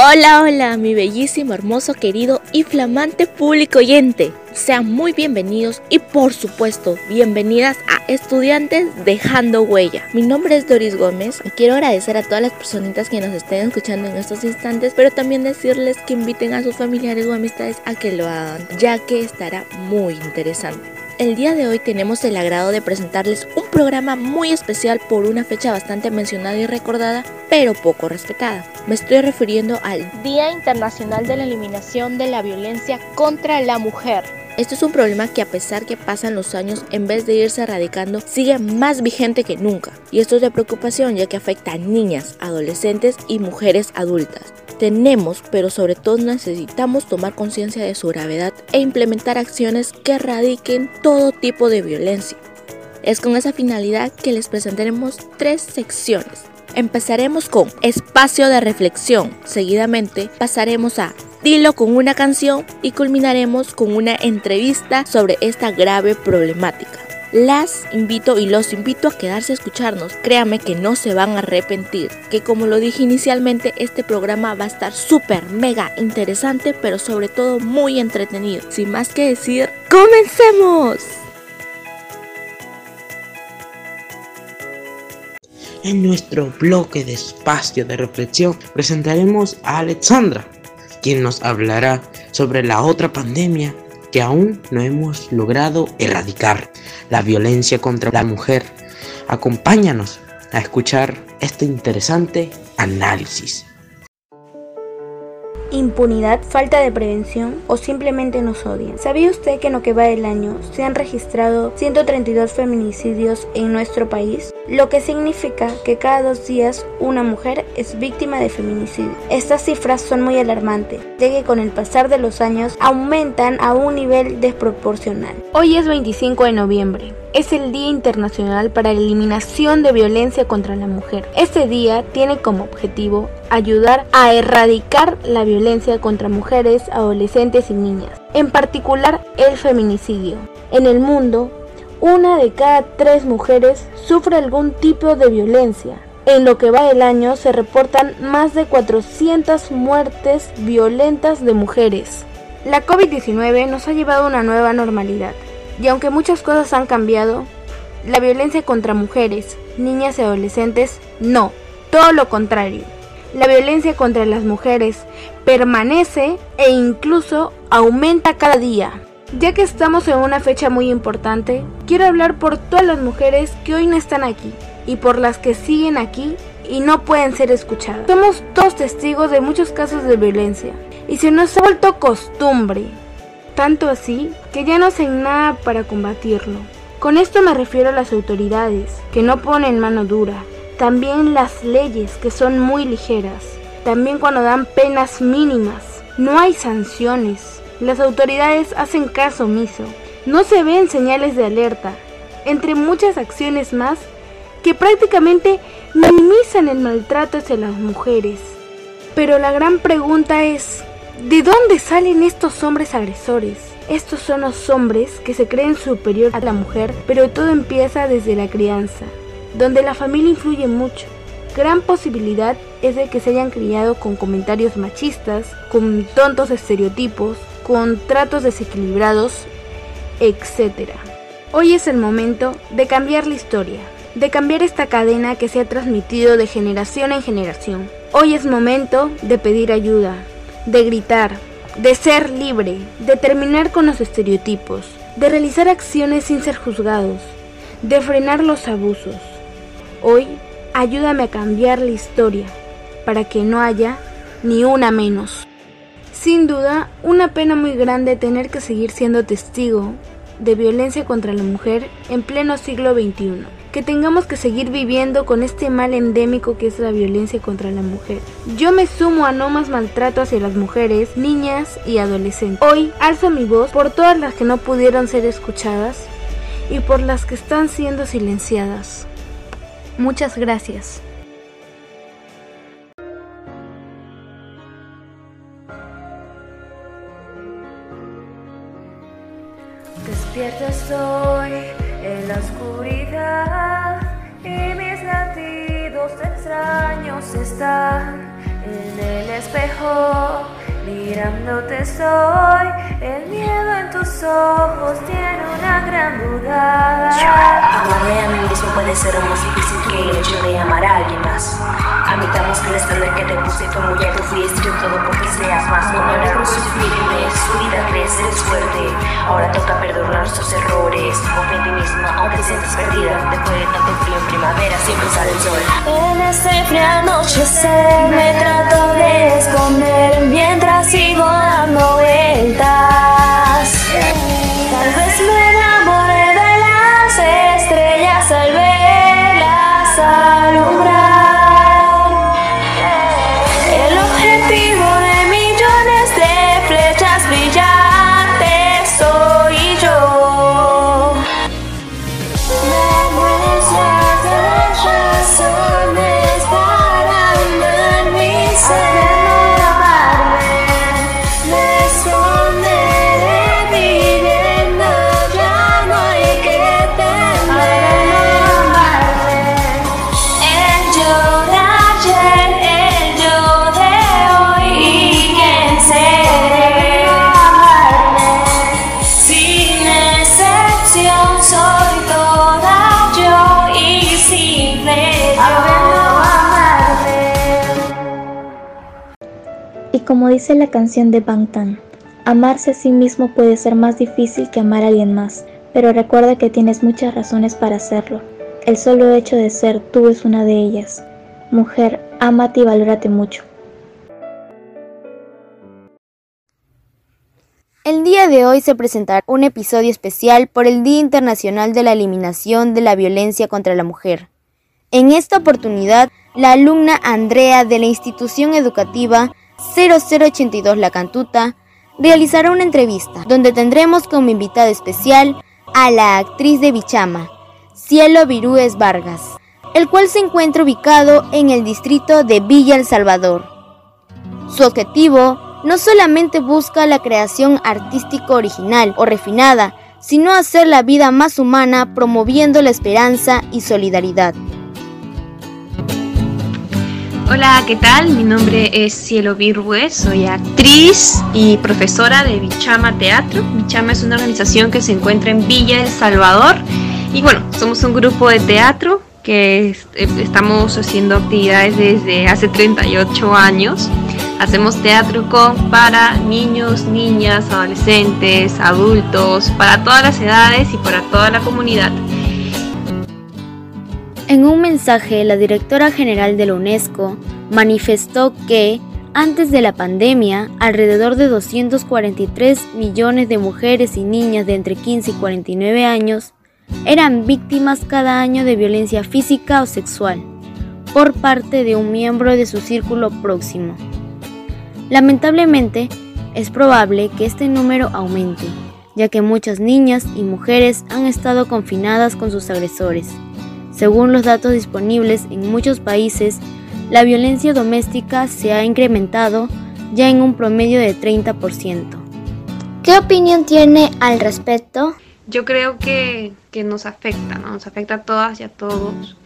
Hola, hola, mi bellísimo, hermoso, querido y flamante público oyente. Sean muy bienvenidos y por supuesto, bienvenidas a Estudiantes Dejando Huella. Mi nombre es Doris Gómez y quiero agradecer a todas las personitas que nos estén escuchando en estos instantes, pero también decirles que inviten a sus familiares o amistades a que lo hagan, ya que estará muy interesante. El día de hoy tenemos el agrado de presentarles un programa muy especial por una fecha bastante mencionada y recordada, pero poco respetada. Me estoy refiriendo al Día Internacional de la Eliminación de la Violencia contra la Mujer. Esto es un problema que a pesar que pasan los años, en vez de irse erradicando, sigue más vigente que nunca. Y esto es de preocupación ya que afecta a niñas, adolescentes y mujeres adultas. Tenemos, pero sobre todo necesitamos tomar conciencia de su gravedad e implementar acciones que erradiquen todo tipo de violencia. Es con esa finalidad que les presentaremos tres secciones. Empezaremos con espacio de reflexión, seguidamente pasaremos a Dilo con una canción y culminaremos con una entrevista sobre esta grave problemática. Las invito y los invito a quedarse a escucharnos. Créame que no se van a arrepentir. Que como lo dije inicialmente, este programa va a estar súper, mega interesante, pero sobre todo muy entretenido. Sin más que decir, ¡comencemos! En nuestro bloque de espacio de reflexión presentaremos a Alexandra, quien nos hablará sobre la otra pandemia que aún no hemos logrado erradicar, la violencia contra la mujer. Acompáñanos a escuchar este interesante análisis. Impunidad, falta de prevención o simplemente nos odian. ¿Sabía usted que en lo que va del año se han registrado 132 feminicidios en nuestro país? Lo que significa que cada dos días una mujer es víctima de feminicidio. Estas cifras son muy alarmantes, ya que con el pasar de los años aumentan a un nivel desproporcional. Hoy es 25 de noviembre es el Día Internacional para la Eliminación de Violencia contra la Mujer. Este día tiene como objetivo ayudar a erradicar la violencia contra mujeres, adolescentes y niñas, en particular el feminicidio. En el mundo, una de cada tres mujeres sufre algún tipo de violencia. En lo que va del año se reportan más de 400 muertes violentas de mujeres. La COVID-19 nos ha llevado a una nueva normalidad y aunque muchas cosas han cambiado, la violencia contra mujeres, niñas y adolescentes no, todo lo contrario. La violencia contra las mujeres permanece e incluso aumenta cada día. Ya que estamos en una fecha muy importante, quiero hablar por todas las mujeres que hoy no están aquí y por las que siguen aquí y no pueden ser escuchadas. Somos todos testigos de muchos casos de violencia y se nos ha vuelto costumbre tanto así que ya no hacen nada para combatirlo. Con esto me refiero a las autoridades, que no ponen mano dura, también las leyes, que son muy ligeras, también cuando dan penas mínimas, no hay sanciones, las autoridades hacen caso omiso, no se ven señales de alerta, entre muchas acciones más que prácticamente minimizan el maltrato hacia las mujeres. Pero la gran pregunta es, ¿De dónde salen estos hombres agresores? Estos son los hombres que se creen superior a la mujer, pero todo empieza desde la crianza, donde la familia influye mucho. Gran posibilidad es de que se hayan criado con comentarios machistas, con tontos estereotipos, con tratos desequilibrados, etc. Hoy es el momento de cambiar la historia, de cambiar esta cadena que se ha transmitido de generación en generación. Hoy es momento de pedir ayuda, de gritar, de ser libre, de terminar con los estereotipos, de realizar acciones sin ser juzgados, de frenar los abusos. Hoy, ayúdame a cambiar la historia para que no haya ni una menos. Sin duda, una pena muy grande tener que seguir siendo testigo de violencia contra la mujer en pleno siglo XXI que tengamos que seguir viviendo con este mal endémico que es la violencia contra la mujer. Yo me sumo a no más maltrato hacia las mujeres, niñas y adolescentes. Hoy alzo mi voz por todas las que no pudieron ser escuchadas y por las que están siendo silenciadas. Muchas gracias. En el espejo, mirándote soy, el miedo en tus ojos tiene una gran duda. Amarme a mí mismo puede ser más difícil que el hecho de amar a alguien más. Admitamos que el estándar que te puse fue muy alto, fui todo porque seas más. No me alegro sufrirme, su vida crees, eres fuerte. Ahora toca perdonar sus errores. Confía en ti misma, aunque sientas perdida. Después de tanto frío en primavera, siempre sale el sol. En este frío anochecer me trato como dice la canción de Bangtan, amarse a sí mismo puede ser más difícil que amar a alguien más, pero recuerda que tienes muchas razones para hacerlo. El solo hecho de ser tú es una de ellas. Mujer, ámate y valórate mucho. El día de hoy se presentará un episodio especial por el Día Internacional de la Eliminación de la Violencia contra la Mujer. En esta oportunidad, la alumna Andrea de la institución educativa 0082 La Cantuta realizará una entrevista donde tendremos como invitada especial a la actriz de Bichama, Cielo Virúes Vargas, el cual se encuentra ubicado en el distrito de Villa El Salvador. Su objetivo no solamente busca la creación artística original o refinada, sino hacer la vida más humana promoviendo la esperanza y solidaridad. Hola, ¿qué tal? Mi nombre es Cielo Virue, soy actriz y profesora de Bichama Teatro. Bichama es una organización que se encuentra en Villa El Salvador y bueno, somos un grupo de teatro que eh, estamos haciendo actividades desde hace 38 años. Hacemos teatro con para niños, niñas, adolescentes, adultos, para todas las edades y para toda la comunidad. En un mensaje, la directora general de la UNESCO manifestó que, antes de la pandemia, alrededor de 243 millones de mujeres y niñas de entre 15 y 49 años eran víctimas cada año de violencia física o sexual por parte de un miembro de su círculo próximo. Lamentablemente, es probable que este número aumente, ya que muchas niñas y mujeres han estado confinadas con sus agresores. Según los datos disponibles en muchos países, la violencia doméstica se ha incrementado ya en un promedio de 30%. ¿Qué opinión tiene al respecto? Yo creo que, que nos afecta, ¿no? Nos afecta a todas y a todos,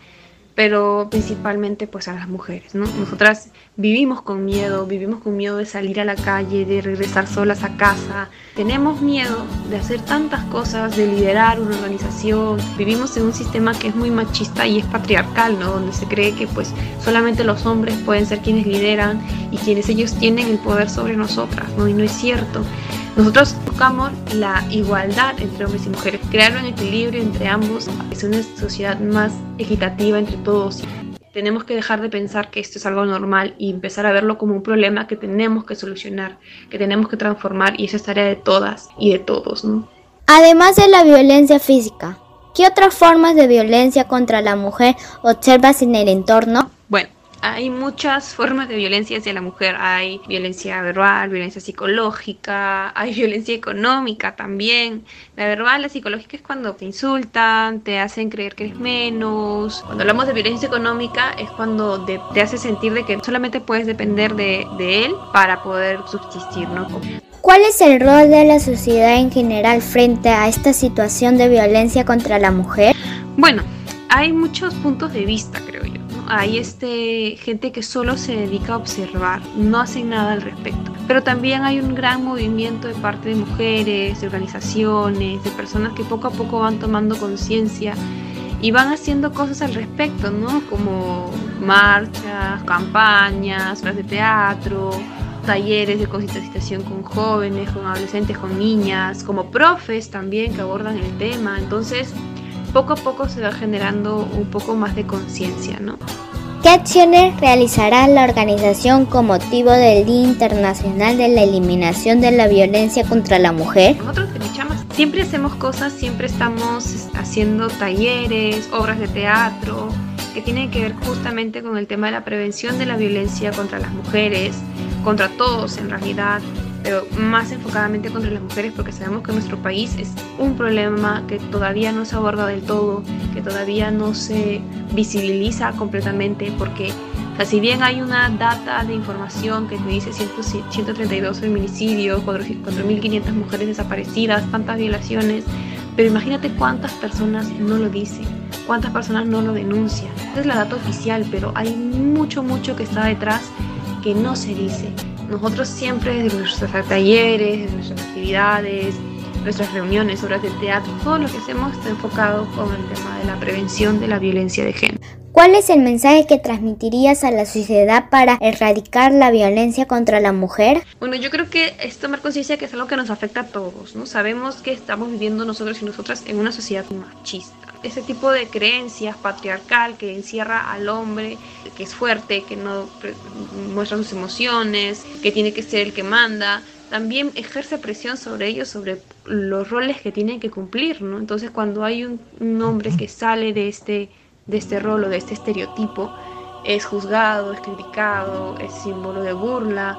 pero principalmente pues a las mujeres, ¿no? Nosotras vivimos con miedo, vivimos con miedo de salir a la calle, de regresar solas a casa, tenemos miedo de hacer tantas cosas, de liderar una organización, vivimos en un sistema que es muy machista y es patriarcal, ¿no? Donde se cree que pues solamente los hombres pueden ser quienes lideran y quienes ellos tienen el poder sobre nosotras, ¿no? Y no es cierto. Nosotros buscamos la igualdad entre hombres y mujeres, crear un equilibrio entre ambos, es una sociedad más equitativa entre todos. Tenemos que dejar de pensar que esto es algo normal y empezar a verlo como un problema que tenemos que solucionar, que tenemos que transformar y esa es tarea de todas y de todos, ¿no? Además de la violencia física, ¿qué otras formas de violencia contra la mujer observas en el entorno? Bueno, hay muchas formas de violencia hacia la mujer. Hay violencia verbal, violencia psicológica, hay violencia económica también. La verbal, la psicológica es cuando te insultan, te hacen creer que eres menos. Cuando hablamos de violencia económica es cuando de- te hace sentir de que solamente puedes depender de, de él para poder subsistir, ¿no? ¿Cuál es el rol de la sociedad en general frente a esta situación de violencia contra la mujer? Bueno, hay muchos puntos de vista, creo yo. Hay este, gente que solo se dedica a observar, no hacen nada al respecto. Pero también hay un gran movimiento de parte de mujeres, de organizaciones, de personas que poco a poco van tomando conciencia y van haciendo cosas al respecto, ¿no? Como marchas, campañas, obras de teatro, talleres de concienciación con jóvenes, con adolescentes, con niñas, como profes también que abordan el tema. Entonces, poco a poco se va generando un poco más de conciencia, ¿no? ¿Qué acciones realizará la organización con motivo del Día Internacional de la Eliminación de la Violencia contra la Mujer? Nosotros siempre hacemos cosas, siempre estamos haciendo talleres, obras de teatro, que tienen que ver justamente con el tema de la prevención de la violencia contra las mujeres, contra todos en realidad, pero más enfocadamente contra las mujeres porque sabemos que nuestro país es un problema que todavía no se aborda del todo, que todavía no se visibiliza completamente porque si bien hay una data de información que te dice 132 feminicidios, 4.500 mujeres desaparecidas, tantas violaciones, pero imagínate cuántas personas no lo dicen, cuántas personas no lo denuncian. Esa es la data oficial, pero hay mucho, mucho que está detrás que no se dice. Nosotros siempre desde nuestros talleres, desde nuestras actividades, nuestras reuniones, obras de teatro, todo lo que hacemos está enfocado con el tema de la prevención de la violencia de género. ¿Cuál es el mensaje que transmitirías a la sociedad para erradicar la violencia contra la mujer? Bueno, yo creo que es tomar conciencia que es algo que nos afecta a todos, ¿no? Sabemos que estamos viviendo nosotros y nosotras en una sociedad machista. Ese tipo de creencias patriarcal que encierra al hombre, que es fuerte, que no muestra sus emociones, que tiene que ser el que manda, también ejerce presión sobre ellos, sobre los roles que tienen que cumplir, ¿no? Entonces cuando hay un, hombre que sale de este de este rol o de este estereotipo es juzgado, es criticado, es símbolo de burla.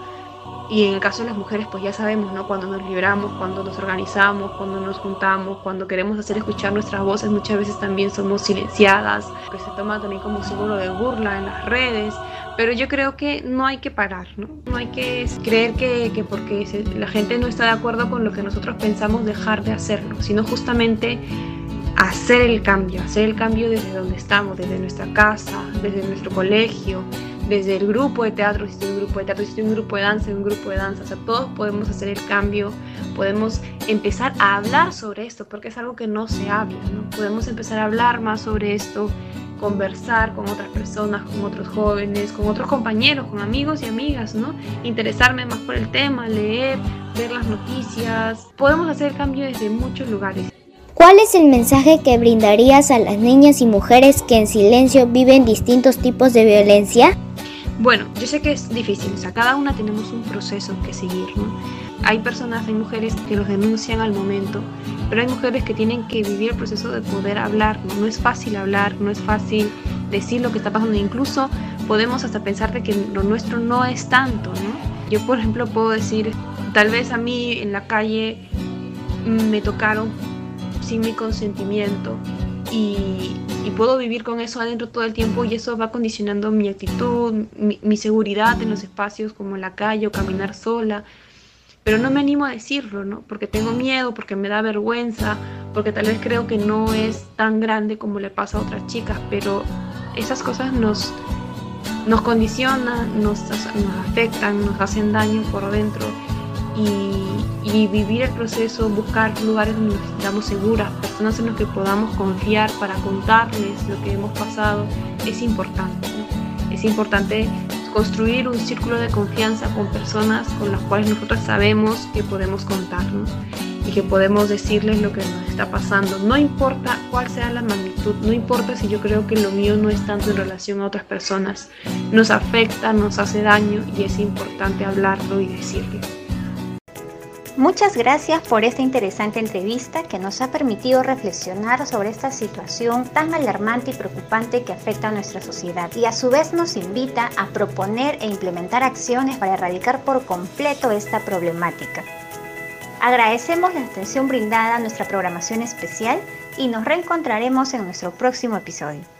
Y en el caso de las mujeres, pues ya sabemos, ¿no? Cuando nos libramos, cuando nos organizamos, cuando nos juntamos, cuando queremos hacer escuchar nuestras voces, muchas veces también somos silenciadas, que se toma también como símbolo de burla en las redes. Pero yo creo que no hay que parar, ¿no? No hay que creer que, que porque la gente no está de acuerdo con lo que nosotros pensamos dejar de hacerlo, sino justamente hacer el cambio, hacer el cambio desde donde estamos, desde nuestra casa, desde nuestro colegio, desde el grupo de teatro, si un grupo de teatro, si un grupo de danza, un grupo de danza, o sea, todos podemos hacer el cambio, podemos empezar a hablar sobre esto, porque es algo que no se habla, ¿no? Podemos empezar a hablar más sobre esto, conversar con otras personas, con otros jóvenes, con otros compañeros, con amigos y amigas, ¿no? Interesarme más por el tema, leer, ver las noticias. Podemos hacer el cambio desde muchos lugares. ¿Cuál es el mensaje que brindarías a las niñas y mujeres que en silencio viven distintos tipos de violencia? Bueno, yo sé que es difícil, o sea, cada una tenemos un proceso que seguir, ¿no? Hay personas, hay mujeres que los denuncian al momento, pero hay mujeres que tienen que vivir el proceso de poder hablar, ¿no? No es fácil hablar, no es fácil decir lo que está pasando, incluso podemos hasta pensar de que lo nuestro no es tanto, ¿no? Yo, por ejemplo, puedo decir, tal vez a mí en la calle me tocaron sin mi consentimiento y, puedo vivir con eso adentro todo el tiempo y eso va condicionando mi actitud, mi, seguridad en los espacios como la calle o caminar sola. Pero no me animo a decirlo, ¿no? Porque tengo miedo, porque me da vergüenza, porque tal vez creo que no es tan grande como le pasa a otras chicas, pero esas cosas nos, nos condicionan, nos, nos afectan, nos hacen daño por dentro y, vivir el proceso, buscar lugares donde nos sintamos seguras, personas en las que podamos confiar para contarles lo que hemos pasado, es importante. Es importante construir un círculo de confianza con personas con las cuales nosotros sabemos que podemos contarnos y que podemos decirles lo que nos está pasando. No importa cuál sea la magnitud, no importa si yo creo que lo mío no es tanto en relación a otras personas, nos afecta, nos hace daño y es importante hablarlo y decirlo. Muchas gracias por esta interesante entrevista que nos ha permitido reflexionar sobre esta situación tan alarmante y preocupante que afecta a nuestra sociedad y a su vez nos invita a proponer e implementar acciones para erradicar por completo esta problemática. Agradecemos la atención brindada a nuestra programación especial y nos reencontraremos en nuestro próximo episodio.